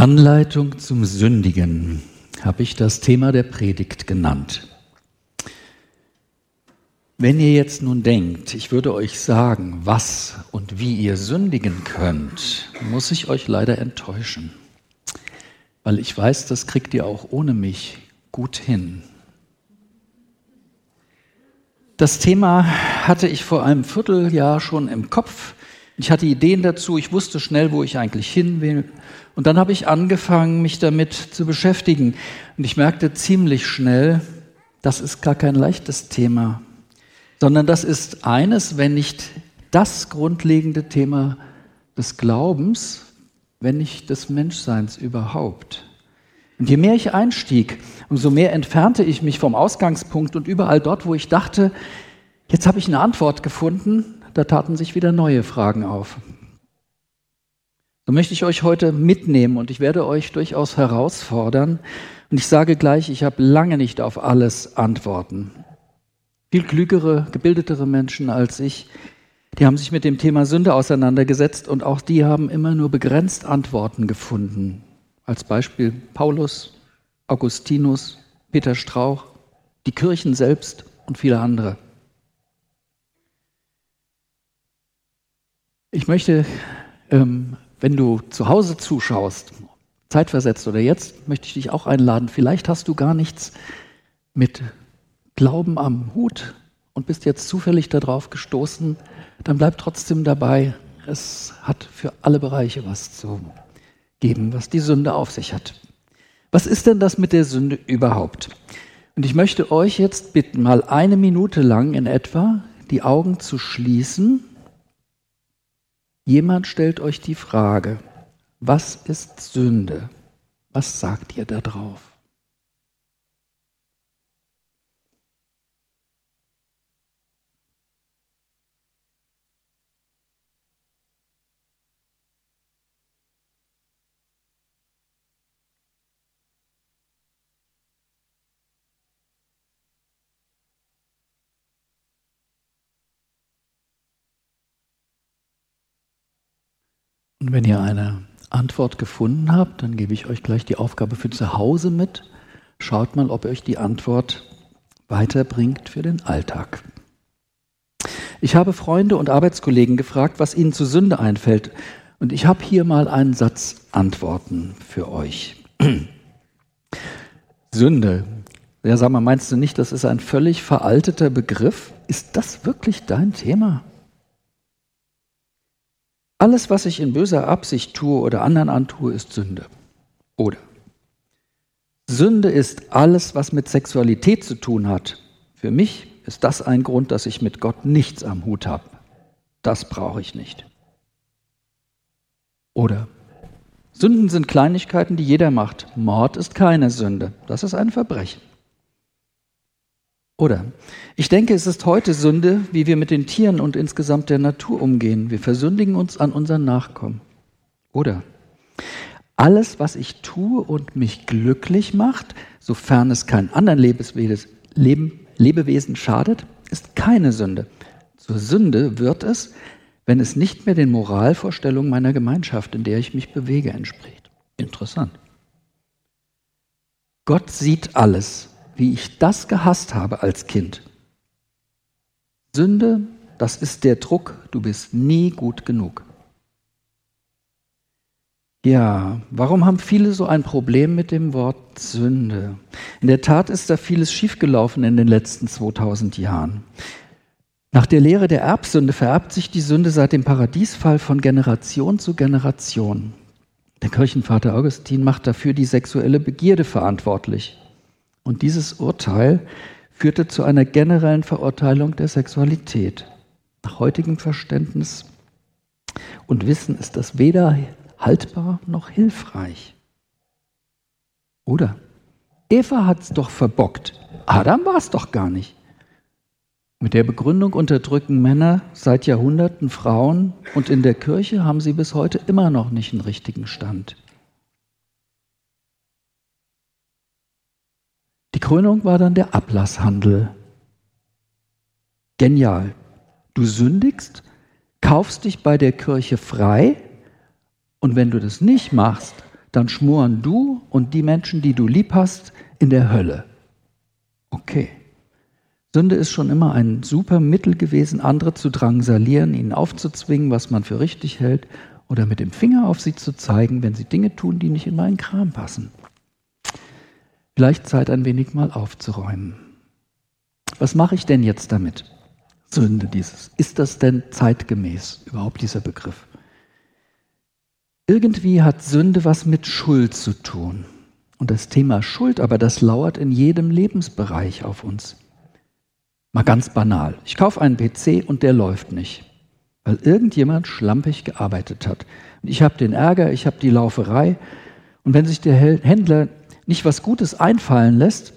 Anleitung zum Sündigen habe ich das Thema der Predigt genannt. Wenn ihr jetzt nun denkt, ich würde euch sagen, was und wie ihr sündigen könnt, muss ich euch leider enttäuschen, weil ich weiß, das kriegt ihr auch ohne mich gut hin. Das Thema hatte ich vor einem Vierteljahr schon im Kopf. Ich hatte Ideen dazu, ich wusste schnell, wo ich eigentlich hin will. Und dann habe ich angefangen, mich damit zu beschäftigen. Und ich merkte ziemlich schnell, das ist gar kein leichtes Thema sondern das ist eines, wenn nicht das grundlegende Thema des Glaubens, wenn nicht des Menschseins überhaupt. Und je mehr ich einstieg, umso mehr entfernte ich mich vom Ausgangspunkt und überall dort, wo ich dachte, jetzt habe ich eine Antwort gefunden, da taten sich wieder neue Fragen auf. So möchte ich euch heute mitnehmen und ich werde euch durchaus herausfordern. Und ich sage gleich, ich habe lange nicht auf alles Antworten. Viel klügere, gebildetere Menschen als ich, die haben sich mit dem Thema Sünde auseinandergesetzt und auch die haben immer nur begrenzt Antworten gefunden. Als Beispiel Paulus, Augustinus, Peter Strauch, die Kirchen selbst und viele andere. Ich möchte, ähm, wenn du zu Hause zuschaust, zeitversetzt oder jetzt, möchte ich dich auch einladen. Vielleicht hast du gar nichts mit Glauben am Hut und bist jetzt zufällig darauf gestoßen, dann bleib trotzdem dabei. Es hat für alle Bereiche was zu geben, was die Sünde auf sich hat. Was ist denn das mit der Sünde überhaupt? Und ich möchte euch jetzt bitten, mal eine Minute lang in etwa die Augen zu schließen. Jemand stellt euch die Frage, was ist Sünde? Was sagt ihr da drauf? Und wenn ihr eine Antwort gefunden habt, dann gebe ich euch gleich die Aufgabe für zu Hause mit. Schaut mal, ob euch die Antwort weiterbringt für den Alltag. Ich habe Freunde und Arbeitskollegen gefragt, was ihnen zu Sünde einfällt. Und ich habe hier mal einen Satz Antworten für euch. Sünde. Ja, sag mal, meinst du nicht, das ist ein völlig veralteter Begriff? Ist das wirklich dein Thema? Alles, was ich in böser Absicht tue oder anderen antue, ist Sünde. Oder Sünde ist alles, was mit Sexualität zu tun hat. Für mich ist das ein Grund, dass ich mit Gott nichts am Hut habe. Das brauche ich nicht. Oder Sünden sind Kleinigkeiten, die jeder macht. Mord ist keine Sünde. Das ist ein Verbrechen. Oder ich denke, es ist heute Sünde, wie wir mit den Tieren und insgesamt der Natur umgehen. Wir versündigen uns an unseren Nachkommen. Oder alles, was ich tue und mich glücklich macht, sofern es keinen anderen Lebewesen, Lebewesen schadet, ist keine Sünde. Zur Sünde wird es, wenn es nicht mehr den Moralvorstellungen meiner Gemeinschaft, in der ich mich bewege, entspricht. Interessant. Gott sieht alles wie ich das gehasst habe als Kind. Sünde, das ist der Druck, du bist nie gut genug. Ja, warum haben viele so ein Problem mit dem Wort Sünde? In der Tat ist da vieles schiefgelaufen in den letzten 2000 Jahren. Nach der Lehre der Erbsünde vererbt sich die Sünde seit dem Paradiesfall von Generation zu Generation. Der Kirchenvater Augustin macht dafür die sexuelle Begierde verantwortlich. Und dieses Urteil führte zu einer generellen Verurteilung der Sexualität. Nach heutigem Verständnis und Wissen ist das weder haltbar noch hilfreich. Oder? Eva hat es doch verbockt. Adam war es doch gar nicht. Mit der Begründung unterdrücken Männer seit Jahrhunderten Frauen und in der Kirche haben sie bis heute immer noch nicht einen richtigen Stand. Die Krönung war dann der Ablasshandel. Genial. Du sündigst, kaufst dich bei der Kirche frei und wenn du das nicht machst, dann schmoren du und die Menschen, die du lieb hast, in der Hölle. Okay. Sünde ist schon immer ein super Mittel gewesen, andere zu drangsalieren, ihnen aufzuzwingen, was man für richtig hält, oder mit dem Finger auf sie zu zeigen, wenn sie Dinge tun, die nicht in meinen Kram passen. Vielleicht Zeit ein wenig mal aufzuräumen. Was mache ich denn jetzt damit? Sünde dieses. Ist das denn zeitgemäß überhaupt dieser Begriff? Irgendwie hat Sünde was mit Schuld zu tun. Und das Thema Schuld, aber das lauert in jedem Lebensbereich auf uns. Mal ganz banal. Ich kaufe einen PC und der läuft nicht, weil irgendjemand schlampig gearbeitet hat. Ich habe den Ärger, ich habe die Lauferei. Und wenn sich der Händler nicht was Gutes einfallen lässt,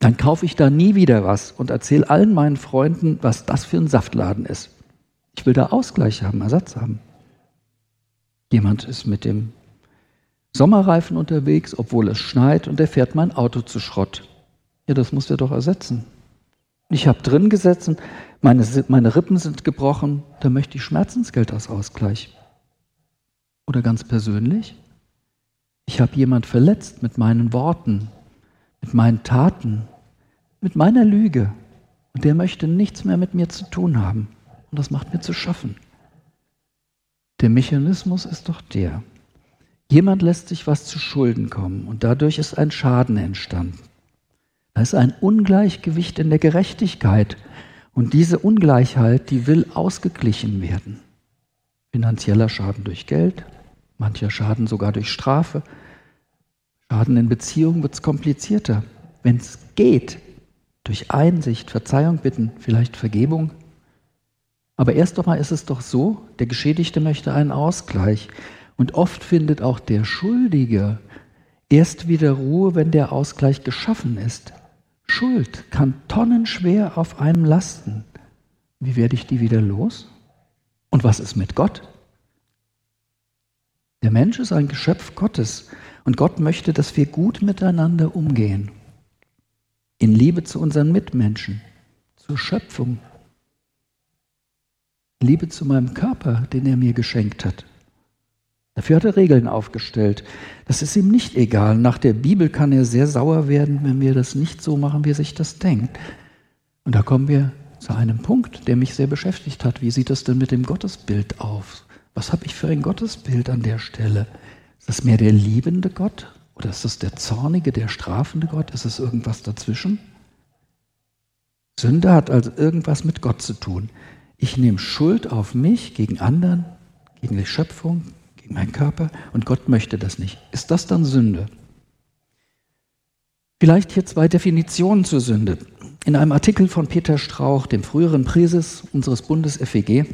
dann kaufe ich da nie wieder was und erzähle allen meinen Freunden, was das für ein Saftladen ist. Ich will da Ausgleich haben, Ersatz haben. Jemand ist mit dem Sommerreifen unterwegs, obwohl es schneit, und er fährt mein Auto zu Schrott. Ja, das muss er doch ersetzen. Ich habe drin gesessen, meine, meine Rippen sind gebrochen, da möchte ich Schmerzensgeld als Ausgleich. Oder ganz persönlich, ich habe jemand verletzt mit meinen Worten, mit meinen Taten, mit meiner Lüge. Und der möchte nichts mehr mit mir zu tun haben. Und das macht mir zu schaffen. Der Mechanismus ist doch der. Jemand lässt sich was zu Schulden kommen und dadurch ist ein Schaden entstanden. Da ist ein Ungleichgewicht in der Gerechtigkeit und diese Ungleichheit, die will ausgeglichen werden. Finanzieller Schaden durch Geld, mancher Schaden sogar durch Strafe. Schaden in Beziehungen wird es komplizierter. Wenn es geht, durch Einsicht, Verzeihung bitten, vielleicht Vergebung, aber erst einmal ist es doch so, der Geschädigte möchte einen Ausgleich. Und oft findet auch der Schuldige erst wieder Ruhe, wenn der Ausgleich geschaffen ist. Schuld kann tonnenschwer auf einem lasten. Wie werde ich die wieder los? Und was ist mit Gott? Der Mensch ist ein Geschöpf Gottes und Gott möchte, dass wir gut miteinander umgehen. In Liebe zu unseren Mitmenschen, zur Schöpfung, Liebe zu meinem Körper, den er mir geschenkt hat. Dafür hat er Regeln aufgestellt. Das ist ihm nicht egal. Nach der Bibel kann er sehr sauer werden, wenn wir das nicht so machen, wie er sich das denkt. Und da kommen wir zu einem Punkt, der mich sehr beschäftigt hat. Wie sieht das denn mit dem Gottesbild aus? Was habe ich für ein Gottesbild an der Stelle? Ist das mehr der liebende Gott oder ist das der zornige, der strafende Gott? Ist es irgendwas dazwischen? Sünde hat also irgendwas mit Gott zu tun. Ich nehme Schuld auf mich gegen anderen, gegen die Schöpfung, gegen meinen Körper und Gott möchte das nicht. Ist das dann Sünde? Vielleicht hier zwei Definitionen zur Sünde. In einem Artikel von Peter Strauch, dem früheren Präses unseres Bundes FEG,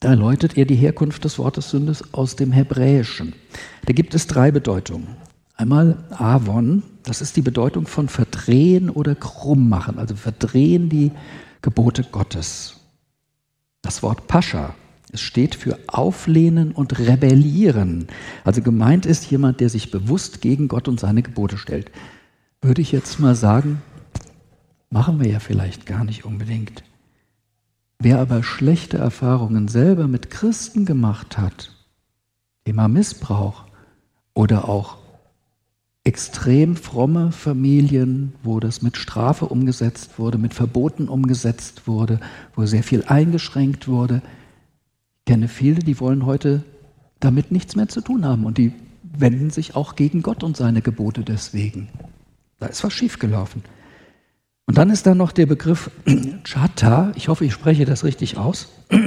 da erläutert er die Herkunft des Wortes Sündes aus dem Hebräischen. Da gibt es drei Bedeutungen. Einmal Avon, das ist die Bedeutung von verdrehen oder krumm machen, also verdrehen die Gebote Gottes. Das Wort Pascha, es steht für auflehnen und rebellieren. Also gemeint ist jemand, der sich bewusst gegen Gott und seine Gebote stellt. Würde ich jetzt mal sagen, machen wir ja vielleicht gar nicht unbedingt. Wer aber schlechte Erfahrungen selber mit Christen gemacht hat, Thema Missbrauch oder auch extrem fromme Familien, wo das mit Strafe umgesetzt wurde, mit Verboten umgesetzt wurde, wo sehr viel eingeschränkt wurde. Ich kenne viele, die wollen heute damit nichts mehr zu tun haben und die wenden sich auch gegen Gott und seine Gebote deswegen. Da ist was schiefgelaufen. Und dann ist da noch der Begriff Chata, ich hoffe, ich spreche das richtig aus.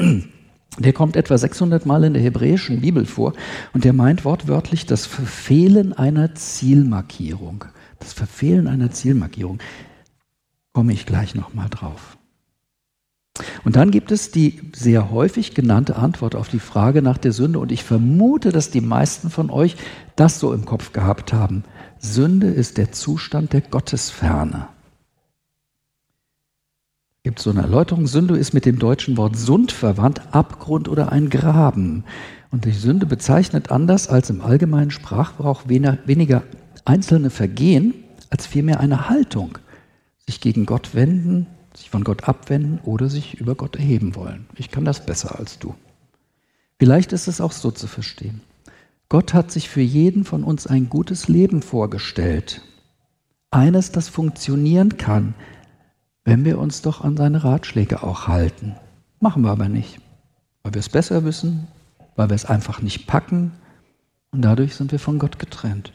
Der kommt etwa 600 Mal in der hebräischen Bibel vor und der meint wortwörtlich das Verfehlen einer Zielmarkierung. Das Verfehlen einer Zielmarkierung. Komme ich gleich nochmal drauf. Und dann gibt es die sehr häufig genannte Antwort auf die Frage nach der Sünde und ich vermute, dass die meisten von euch das so im Kopf gehabt haben. Sünde ist der Zustand der Gottesferne gibt es so eine Erläuterung. Sünde ist mit dem deutschen Wort Sund verwandt, Abgrund oder ein Graben. Und die Sünde bezeichnet anders als im allgemeinen Sprachgebrauch weniger einzelne Vergehen, als vielmehr eine Haltung. Sich gegen Gott wenden, sich von Gott abwenden oder sich über Gott erheben wollen. Ich kann das besser als du. Vielleicht ist es auch so zu verstehen. Gott hat sich für jeden von uns ein gutes Leben vorgestellt. Eines, das funktionieren kann, wenn wir uns doch an seine Ratschläge auch halten. Machen wir aber nicht, weil wir es besser wissen, weil wir es einfach nicht packen und dadurch sind wir von Gott getrennt.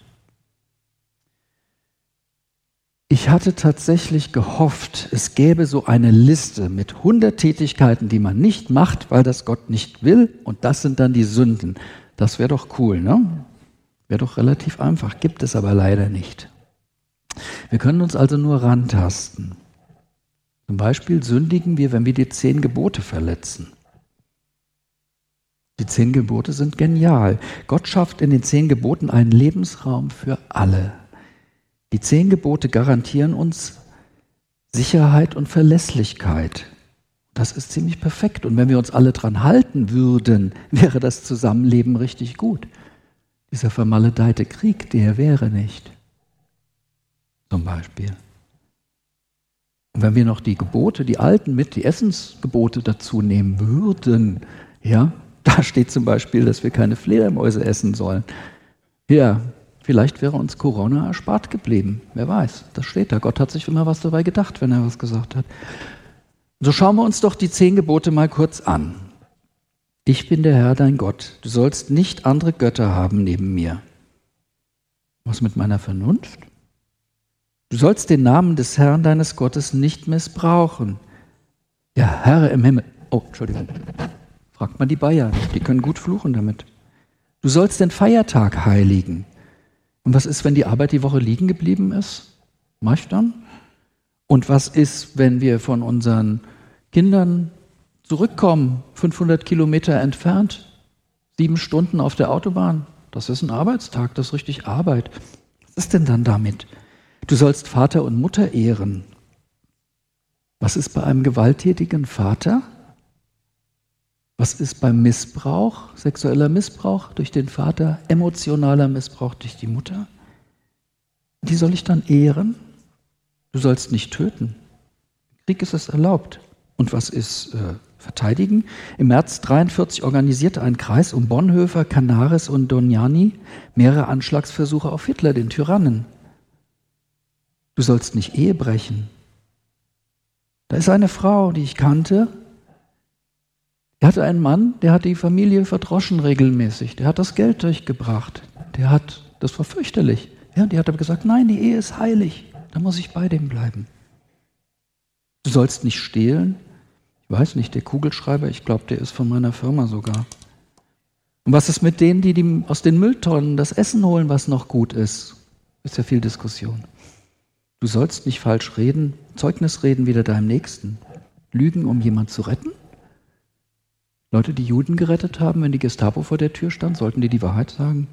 Ich hatte tatsächlich gehofft, es gäbe so eine Liste mit 100 Tätigkeiten, die man nicht macht, weil das Gott nicht will und das sind dann die Sünden. Das wäre doch cool, ne? Wäre doch relativ einfach, gibt es aber leider nicht. Wir können uns also nur rantasten. Zum Beispiel sündigen wir, wenn wir die zehn Gebote verletzen. Die zehn Gebote sind genial. Gott schafft in den zehn Geboten einen Lebensraum für alle. Die zehn Gebote garantieren uns Sicherheit und Verlässlichkeit. Das ist ziemlich perfekt. Und wenn wir uns alle dran halten würden, wäre das Zusammenleben richtig gut. Dieser vermaledeite Krieg, der wäre nicht. Zum Beispiel. Und wenn wir noch die Gebote, die alten mit, die Essensgebote dazu nehmen würden, ja, da steht zum Beispiel, dass wir keine Fledermäuse essen sollen. Ja, vielleicht wäre uns Corona erspart geblieben. Wer weiß, das steht da. Gott hat sich immer was dabei gedacht, wenn er was gesagt hat. So schauen wir uns doch die zehn Gebote mal kurz an. Ich bin der Herr, dein Gott. Du sollst nicht andere Götter haben neben mir. Was mit meiner Vernunft? Du sollst den Namen des Herrn deines Gottes nicht missbrauchen. Der Herr im Himmel. Oh, Entschuldigung. Fragt man die Bayern. Die können gut fluchen damit. Du sollst den Feiertag heiligen. Und was ist, wenn die Arbeit die Woche liegen geblieben ist? Mach ich dann? Und was ist, wenn wir von unseren Kindern zurückkommen, 500 Kilometer entfernt, sieben Stunden auf der Autobahn? Das ist ein Arbeitstag, das ist richtig Arbeit. Was ist denn dann damit? Du sollst Vater und Mutter ehren. Was ist bei einem gewalttätigen Vater? Was ist beim Missbrauch, sexueller Missbrauch durch den Vater, emotionaler Missbrauch durch die Mutter? Die soll ich dann ehren? Du sollst nicht töten. Krieg ist es erlaubt. Und was ist äh, verteidigen? Im März 1943 organisierte ein Kreis um Bonhoeffer, Canaris und Doniani mehrere Anschlagsversuche auf Hitler, den Tyrannen. Du sollst nicht Ehe brechen. Da ist eine Frau, die ich kannte, die hatte einen Mann, der hat die Familie verdroschen regelmäßig, der hat das Geld durchgebracht, der hat, das war fürchterlich. Ja, die hat aber gesagt, nein, die Ehe ist heilig. Dann muss ich bei dem bleiben. Du sollst nicht stehlen. Ich weiß nicht, der Kugelschreiber, ich glaube, der ist von meiner Firma sogar. Und was ist mit denen, die, die aus den Mülltonnen das Essen holen, was noch gut ist? Ist ja viel Diskussion. Du sollst nicht falsch reden, Zeugnis reden wieder deinem Nächsten. Lügen, um jemand zu retten? Leute, die Juden gerettet haben, wenn die Gestapo vor der Tür stand, sollten die die Wahrheit sagen?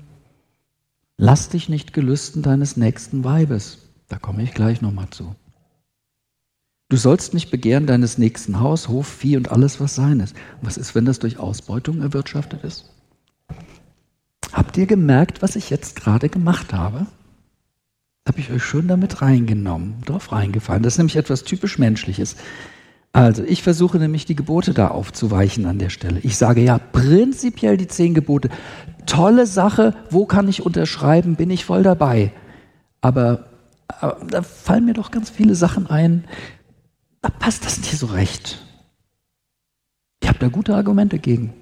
Lass dich nicht gelüsten deines nächsten Weibes. Da komme ich gleich nochmal zu. Du sollst nicht begehren deines nächsten Haus, Hof, Vieh und alles, was sein ist. Was ist, wenn das durch Ausbeutung erwirtschaftet ist? Habt ihr gemerkt, was ich jetzt gerade gemacht habe? Habe ich euch schön damit reingenommen, drauf reingefallen. Das ist nämlich etwas typisch Menschliches. Also, ich versuche nämlich die Gebote da aufzuweichen an der Stelle. Ich sage ja prinzipiell die zehn Gebote. Tolle Sache, wo kann ich unterschreiben, bin ich voll dabei. Aber aber da fallen mir doch ganz viele Sachen ein, da passt das nicht so recht. Ich habe da gute Argumente gegen.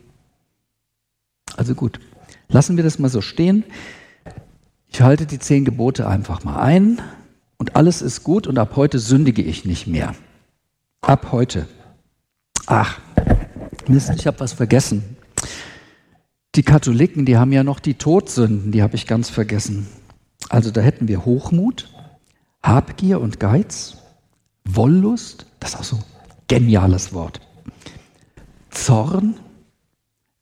Also gut, lassen wir das mal so stehen. Ich halte die zehn Gebote einfach mal ein und alles ist gut und ab heute sündige ich nicht mehr. Ab heute. Ach, Mist, ich habe was vergessen. Die Katholiken, die haben ja noch die Todsünden, die habe ich ganz vergessen. Also da hätten wir Hochmut, Habgier und Geiz, Wollust, das ist auch so ein geniales Wort, Zorn,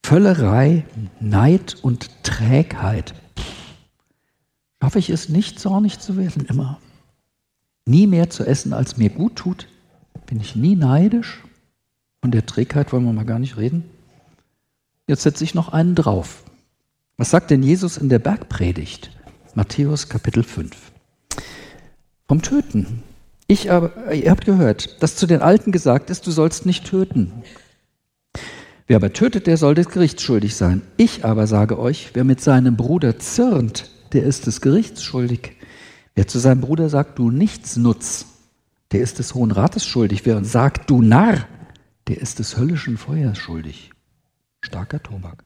Völlerei, Neid und Trägheit. Schaffe ich es nicht, zornig zu werden immer? Nie mehr zu essen, als mir gut tut? Bin ich nie neidisch? Von der Trägheit wollen wir mal gar nicht reden. Jetzt setze ich noch einen drauf. Was sagt denn Jesus in der Bergpredigt? Matthäus Kapitel 5 vom Töten. Ich aber, ihr habt gehört, dass zu den Alten gesagt ist, du sollst nicht töten. Wer aber tötet, der soll des Gerichts schuldig sein. Ich aber sage euch, wer mit seinem Bruder zürnt, der ist des Gerichts schuldig. Wer zu seinem Bruder sagt, du nichts nutz, der ist des Hohen Rates schuldig. Wer sagt, du Narr, der ist des höllischen Feuers schuldig. Starker Tobak.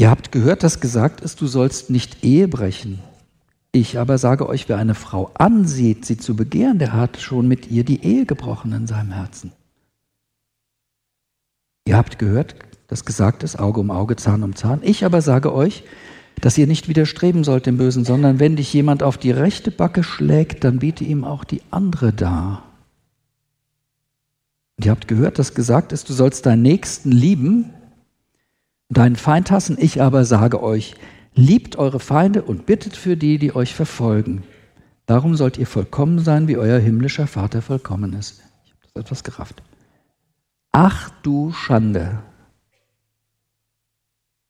Ihr habt gehört, dass gesagt ist, du sollst nicht Ehe brechen. Ich aber sage euch, wer eine Frau ansieht, sie zu begehren, der hat schon mit ihr die Ehe gebrochen in seinem Herzen. Ihr habt gehört, dass gesagt ist, Auge um Auge, Zahn um Zahn. Ich aber sage euch, dass ihr nicht widerstreben sollt dem Bösen, sondern wenn dich jemand auf die rechte Backe schlägt, dann biete ihm auch die andere dar. Und ihr habt gehört, dass gesagt ist, du sollst deinen Nächsten lieben, deinen Feind hassen. Ich aber sage euch, liebt eure Feinde und bittet für die, die euch verfolgen. Darum sollt ihr vollkommen sein, wie euer himmlischer Vater vollkommen ist. Ich habe das etwas gerafft. Ach du Schande.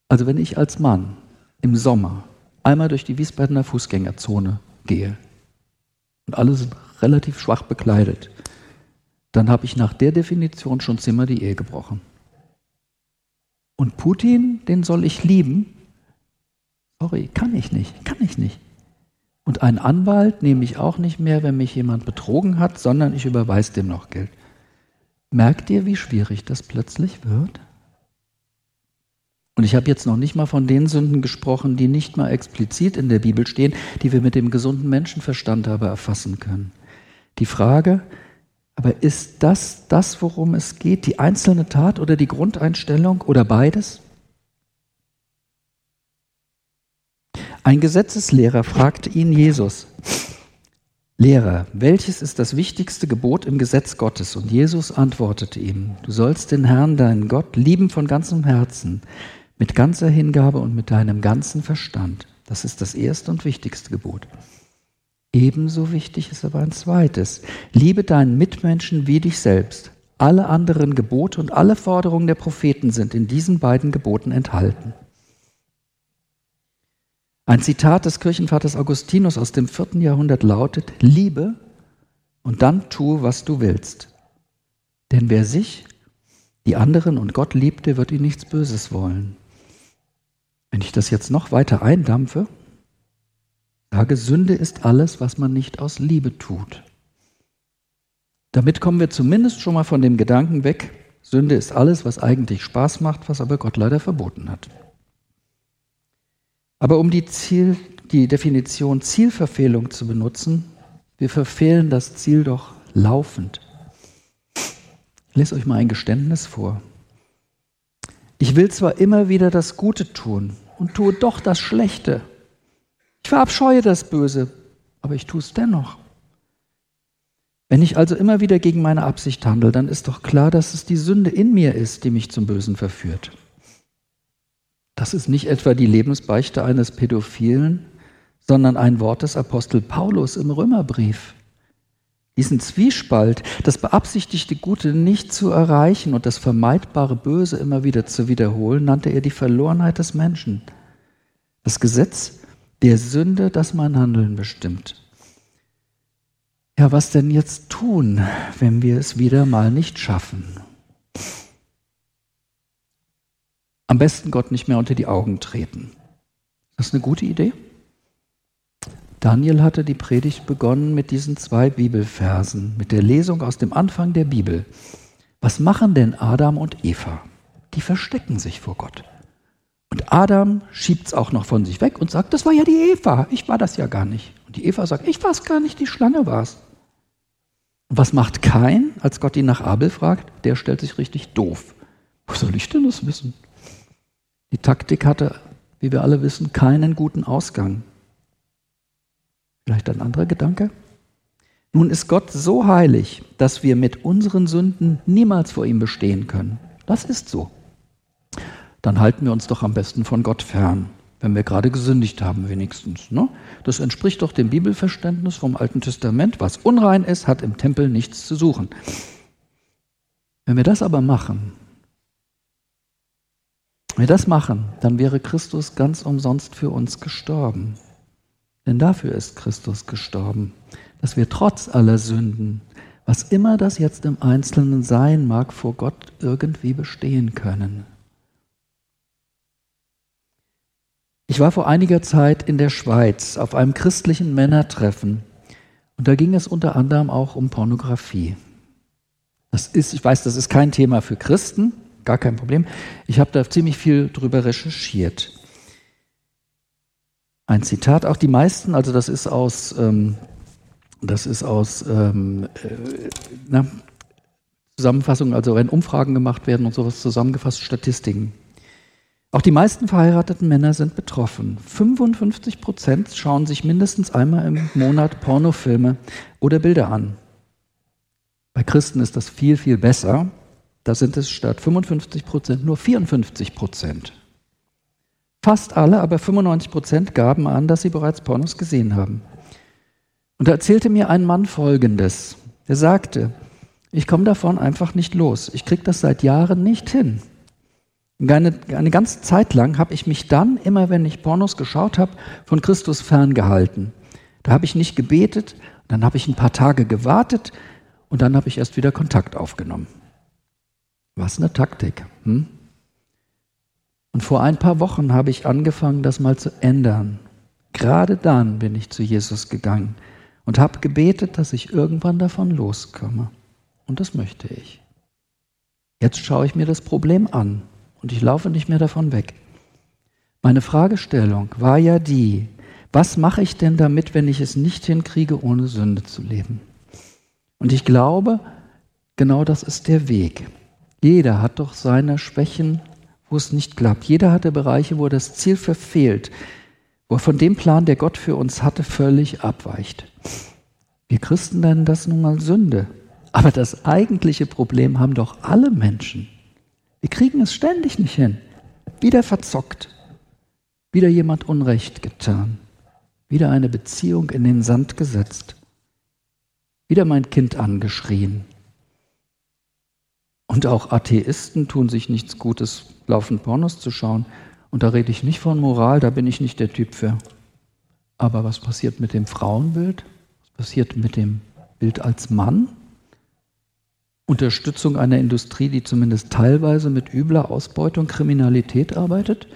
Also wenn ich als Mann im Sommer einmal durch die Wiesbadener Fußgängerzone gehe und alle sind relativ schwach bekleidet, dann habe ich nach der Definition schon Zimmer die Ehe gebrochen. Und Putin, den soll ich lieben? Sorry, kann ich nicht, kann ich nicht. Und einen Anwalt nehme ich auch nicht mehr, wenn mich jemand betrogen hat, sondern ich überweise dem noch Geld. Merkt ihr, wie schwierig das plötzlich wird? Und ich habe jetzt noch nicht mal von den Sünden gesprochen, die nicht mal explizit in der Bibel stehen, die wir mit dem gesunden Menschenverstand aber erfassen können. Die Frage, aber ist das das, worum es geht, die einzelne Tat oder die Grundeinstellung oder beides? Ein Gesetzeslehrer fragte ihn Jesus, Lehrer, welches ist das wichtigste Gebot im Gesetz Gottes? Und Jesus antwortete ihm, du sollst den Herrn, deinen Gott, lieben von ganzem Herzen, mit ganzer Hingabe und mit deinem ganzen Verstand. Das ist das erste und wichtigste Gebot. Ebenso wichtig ist aber ein zweites. Liebe deinen Mitmenschen wie dich selbst. Alle anderen Gebote und alle Forderungen der Propheten sind in diesen beiden Geboten enthalten. Ein Zitat des Kirchenvaters Augustinus aus dem vierten Jahrhundert lautet, liebe und dann tue, was du willst. Denn wer sich, die anderen und Gott liebt, der wird ihm nichts Böses wollen. Wenn ich das jetzt noch weiter eindampfe, sage, Sünde ist alles, was man nicht aus Liebe tut. Damit kommen wir zumindest schon mal von dem Gedanken weg, Sünde ist alles, was eigentlich Spaß macht, was aber Gott leider verboten hat. Aber um die, Ziel, die Definition Zielverfehlung zu benutzen, wir verfehlen das Ziel doch laufend. Ich lese euch mal ein Geständnis vor. Ich will zwar immer wieder das Gute tun und tue doch das Schlechte. Ich verabscheue das Böse, aber ich tue es dennoch. Wenn ich also immer wieder gegen meine Absicht handle, dann ist doch klar, dass es die Sünde in mir ist, die mich zum Bösen verführt. Das ist nicht etwa die Lebensbeichte eines Pädophilen, sondern ein Wort des Apostel Paulus im Römerbrief. Diesen Zwiespalt, das beabsichtigte Gute nicht zu erreichen und das vermeidbare Böse immer wieder zu wiederholen, nannte er die Verlorenheit des Menschen. Das Gesetz der Sünde, das mein Handeln bestimmt. Ja, was denn jetzt tun, wenn wir es wieder mal nicht schaffen? am besten Gott nicht mehr unter die Augen treten. Das ist eine gute Idee. Daniel hatte die Predigt begonnen mit diesen zwei Bibelversen, mit der Lesung aus dem Anfang der Bibel. Was machen denn Adam und Eva? Die verstecken sich vor Gott. Und Adam schiebt es auch noch von sich weg und sagt, das war ja die Eva, ich war das ja gar nicht. Und die Eva sagt, ich war es gar nicht, die Schlange war es. Was macht Kain, als Gott ihn nach Abel fragt? Der stellt sich richtig doof. Wo soll ich denn das wissen? Die Taktik hatte, wie wir alle wissen, keinen guten Ausgang. Vielleicht ein anderer Gedanke? Nun ist Gott so heilig, dass wir mit unseren Sünden niemals vor ihm bestehen können. Das ist so. Dann halten wir uns doch am besten von Gott fern, wenn wir gerade gesündigt haben wenigstens. Ne? Das entspricht doch dem Bibelverständnis vom Alten Testament. Was unrein ist, hat im Tempel nichts zu suchen. Wenn wir das aber machen, wenn wir das machen, dann wäre Christus ganz umsonst für uns gestorben. Denn dafür ist Christus gestorben, dass wir trotz aller Sünden was immer das jetzt im Einzelnen sein mag, vor Gott irgendwie bestehen können. Ich war vor einiger Zeit in der Schweiz auf einem christlichen Männertreffen und da ging es unter anderem auch um Pornografie. Das ist, ich weiß, das ist kein Thema für Christen, gar kein Problem. Ich habe da ziemlich viel drüber recherchiert. Ein Zitat, auch die meisten, also das ist aus ähm, das ist aus ähm, äh, na, Zusammenfassungen, also wenn Umfragen gemacht werden und sowas zusammengefasst, Statistiken. Auch die meisten verheirateten Männer sind betroffen. 55 Prozent schauen sich mindestens einmal im Monat Pornofilme oder Bilder an. Bei Christen ist das viel, viel besser. Da sind es statt 55 Prozent nur 54 Prozent. Fast alle, aber 95 Prozent gaben an, dass sie bereits Pornos gesehen haben. Und da erzählte mir ein Mann Folgendes. Er sagte, ich komme davon einfach nicht los. Ich kriege das seit Jahren nicht hin. Eine, eine ganze Zeit lang habe ich mich dann, immer wenn ich Pornos geschaut habe, von Christus ferngehalten. Da habe ich nicht gebetet, dann habe ich ein paar Tage gewartet und dann habe ich erst wieder Kontakt aufgenommen. Was eine Taktik. Hm? Und vor ein paar Wochen habe ich angefangen, das mal zu ändern. Gerade dann bin ich zu Jesus gegangen und habe gebetet, dass ich irgendwann davon loskomme. Und das möchte ich. Jetzt schaue ich mir das Problem an und ich laufe nicht mehr davon weg. Meine Fragestellung war ja die, was mache ich denn damit, wenn ich es nicht hinkriege, ohne Sünde zu leben? Und ich glaube, genau das ist der Weg. Jeder hat doch seine Schwächen, wo es nicht klappt. Jeder hatte Bereiche, wo er das Ziel verfehlt, wo er von dem Plan, der Gott für uns hatte, völlig abweicht. Wir Christen nennen das nun mal Sünde. Aber das eigentliche Problem haben doch alle Menschen. Wir kriegen es ständig nicht hin. Wieder verzockt. Wieder jemand Unrecht getan. Wieder eine Beziehung in den Sand gesetzt. Wieder mein Kind angeschrien. Und auch Atheisten tun sich nichts Gutes, laufen Pornos zu schauen. Und da rede ich nicht von Moral, da bin ich nicht der Typ für. Aber was passiert mit dem Frauenbild? Was passiert mit dem Bild als Mann? Unterstützung einer Industrie, die zumindest teilweise mit übler Ausbeutung, Kriminalität arbeitet.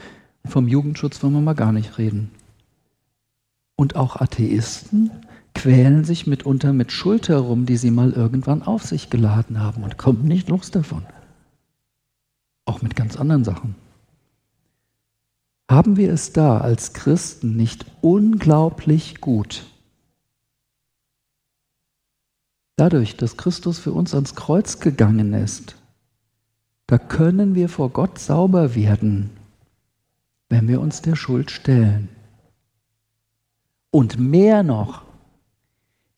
Vom Jugendschutz wollen wir mal gar nicht reden. Und auch Atheisten quälen sich mitunter mit Schuld herum, die sie mal irgendwann auf sich geladen haben und kommen nicht los davon. Auch mit ganz anderen Sachen. Haben wir es da als Christen nicht unglaublich gut? Dadurch, dass Christus für uns ans Kreuz gegangen ist, da können wir vor Gott sauber werden, wenn wir uns der Schuld stellen. Und mehr noch,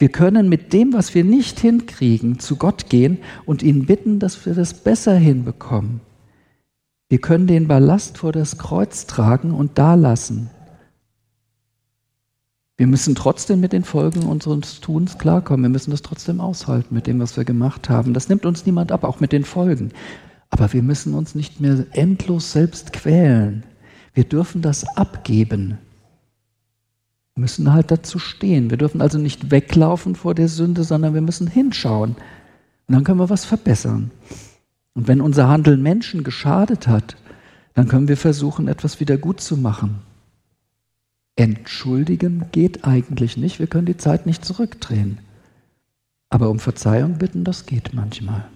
wir können mit dem, was wir nicht hinkriegen, zu Gott gehen und ihn bitten, dass wir das besser hinbekommen. Wir können den Ballast vor das Kreuz tragen und da lassen. Wir müssen trotzdem mit den Folgen unseres Tuns klarkommen. Wir müssen das trotzdem aushalten mit dem, was wir gemacht haben. Das nimmt uns niemand ab, auch mit den Folgen. Aber wir müssen uns nicht mehr endlos selbst quälen. Wir dürfen das abgeben. Müssen halt dazu stehen. Wir dürfen also nicht weglaufen vor der Sünde, sondern wir müssen hinschauen. Und dann können wir was verbessern. Und wenn unser Handeln Menschen geschadet hat, dann können wir versuchen, etwas wieder gut zu machen. Entschuldigen geht eigentlich nicht, wir können die Zeit nicht zurückdrehen. Aber um Verzeihung bitten, das geht manchmal.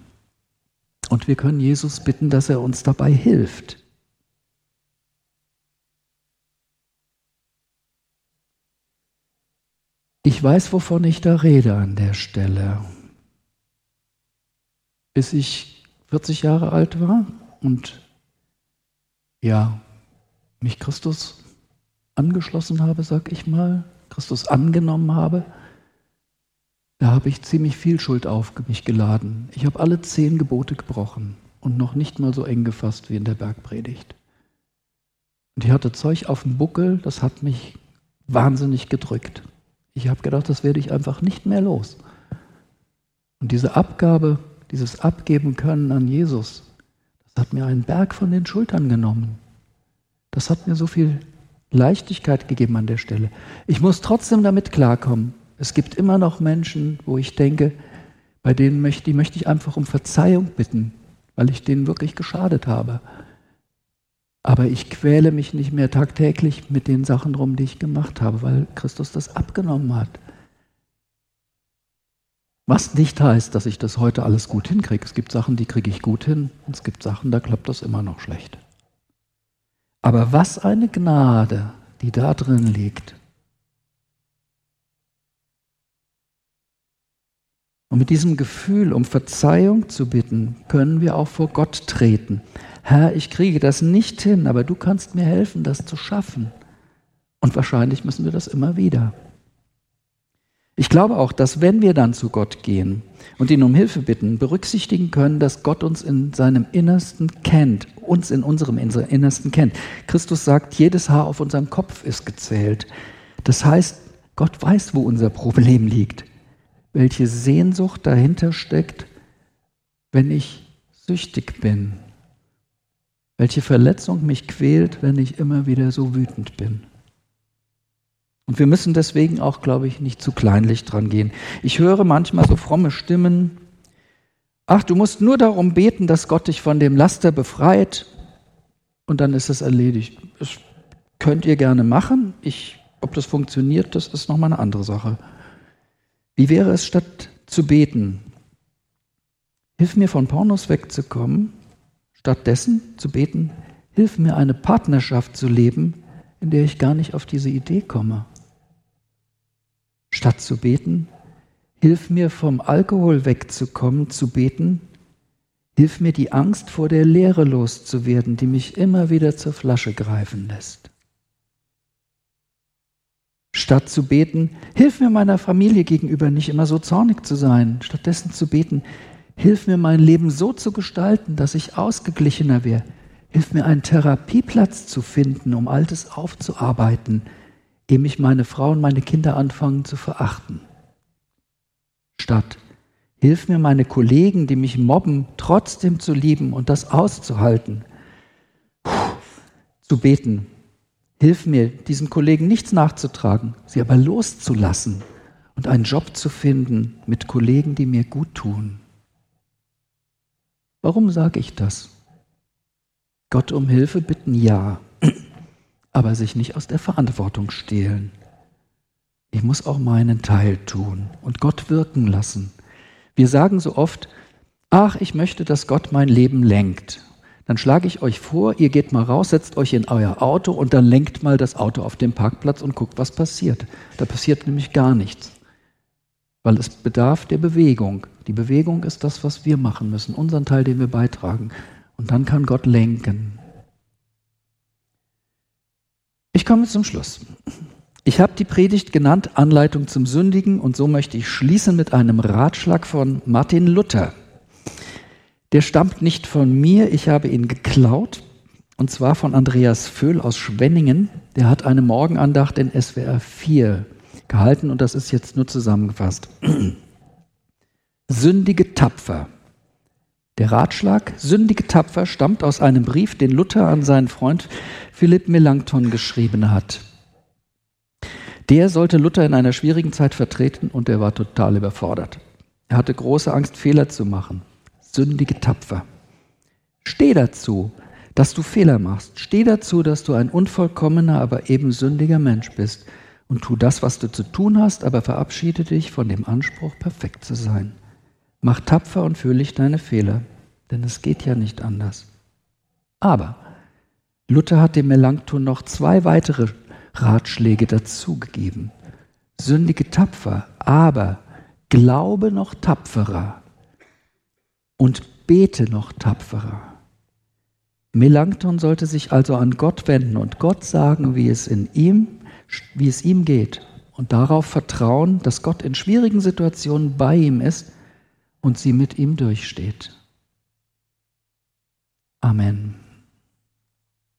Und wir können Jesus bitten, dass er uns dabei hilft. Ich weiß, wovon ich da rede an der Stelle. Bis ich 40 Jahre alt war und ja, mich Christus angeschlossen habe, sag ich mal, Christus angenommen habe, da habe ich ziemlich viel Schuld auf mich geladen. Ich habe alle zehn Gebote gebrochen und noch nicht mal so eng gefasst wie in der Bergpredigt. Und ich hatte Zeug auf dem Buckel, das hat mich wahnsinnig gedrückt. Ich habe gedacht, das werde ich einfach nicht mehr los. Und diese Abgabe dieses Abgeben können an Jesus, das hat mir einen Berg von den Schultern genommen. Das hat mir so viel Leichtigkeit gegeben an der Stelle. Ich muss trotzdem damit klarkommen. Es gibt immer noch Menschen, wo ich denke, Bei denen möchte, die möchte ich einfach um Verzeihung bitten, weil ich denen wirklich geschadet habe. Aber ich quäle mich nicht mehr tagtäglich mit den Sachen rum, die ich gemacht habe, weil Christus das abgenommen hat. Was nicht heißt, dass ich das heute alles gut hinkriege. Es gibt Sachen, die kriege ich gut hin, und es gibt Sachen, da klappt das immer noch schlecht. Aber was eine Gnade, die da drin liegt. Und mit diesem Gefühl, um Verzeihung zu bitten, können wir auch vor Gott treten. Herr, ich kriege das nicht hin, aber du kannst mir helfen, das zu schaffen. Und wahrscheinlich müssen wir das immer wieder. Ich glaube auch, dass wenn wir dann zu Gott gehen und ihn um Hilfe bitten, berücksichtigen können, dass Gott uns in seinem Innersten kennt, uns in unserem Innersten kennt. Christus sagt, jedes Haar auf unserem Kopf ist gezählt. Das heißt, Gott weiß, wo unser Problem liegt, welche Sehnsucht dahinter steckt, wenn ich süchtig bin, welche Verletzung mich quält, wenn ich immer wieder so wütend bin. Und wir müssen deswegen auch, glaube ich, nicht zu kleinlich dran gehen. Ich höre manchmal so fromme Stimmen. Ach, du musst nur darum beten, dass Gott dich von dem Laster befreit und dann ist es erledigt. Das könnt ihr gerne machen. Ich, ob das funktioniert, das ist nochmal eine andere Sache. Wie wäre es, statt zu beten, hilf mir von Pornos wegzukommen, stattdessen zu beten, hilf mir eine Partnerschaft zu leben, in der ich gar nicht auf diese Idee komme. Statt zu beten, hilf mir vom Alkohol wegzukommen, zu beten, hilf mir die Angst vor der Leere loszuwerden, die mich immer wieder zur Flasche greifen lässt. Statt zu beten, hilf mir meiner Familie gegenüber nicht immer so zornig zu sein, stattdessen zu beten, hilf mir mein Leben so zu gestalten, dass ich ausgeglichener wäre, hilf mir einen Therapieplatz zu finden, um Altes aufzuarbeiten, ehe mich meine Frau und meine Kinder anfangen zu verachten. Statt Hilf mir, meine Kollegen, die mich mobben, trotzdem zu lieben und das auszuhalten. Puh, zu beten. Hilf mir, diesen Kollegen nichts nachzutragen, sie aber loszulassen und einen Job zu finden mit Kollegen, die mir gut tun. Warum sage ich das? Gott um Hilfe bitten, ja aber sich nicht aus der Verantwortung stehlen. Ich muss auch meinen Teil tun und Gott wirken lassen. Wir sagen so oft, ach, ich möchte, dass Gott mein Leben lenkt. Dann schlage ich euch vor, ihr geht mal raus, setzt euch in euer Auto und dann lenkt mal das Auto auf dem Parkplatz und guckt, was passiert. Da passiert nämlich gar nichts, weil es bedarf der Bewegung. Die Bewegung ist das, was wir machen müssen, unseren Teil, den wir beitragen. Und dann kann Gott lenken. Ich komme zum Schluss. Ich habe die Predigt genannt Anleitung zum Sündigen und so möchte ich schließen mit einem Ratschlag von Martin Luther. Der stammt nicht von mir, ich habe ihn geklaut und zwar von Andreas Vöhl aus Schwenningen. Der hat eine Morgenandacht in SWR 4 gehalten und das ist jetzt nur zusammengefasst. Sündige tapfer. Der Ratschlag Sündige tapfer stammt aus einem Brief, den Luther an seinen Freund Philipp Melanchthon geschrieben hat. Der sollte Luther in einer schwierigen Zeit vertreten und er war total überfordert. Er hatte große Angst, Fehler zu machen. Sündige tapfer. Steh dazu, dass du Fehler machst. Steh dazu, dass du ein unvollkommener, aber eben sündiger Mensch bist. Und tu das, was du zu tun hast, aber verabschiede dich von dem Anspruch, perfekt zu sein. Mach tapfer und fröhlich deine Fehler, denn es geht ja nicht anders. Aber Luther hat dem Melanchthon noch zwei weitere Ratschläge dazugegeben. Sündige tapfer, aber glaube noch tapferer und bete noch tapferer. Melanchthon sollte sich also an Gott wenden und Gott sagen, wie es in ihm, wie es ihm geht und darauf vertrauen, dass Gott in schwierigen Situationen bei ihm ist und sie mit ihm durchsteht. Amen.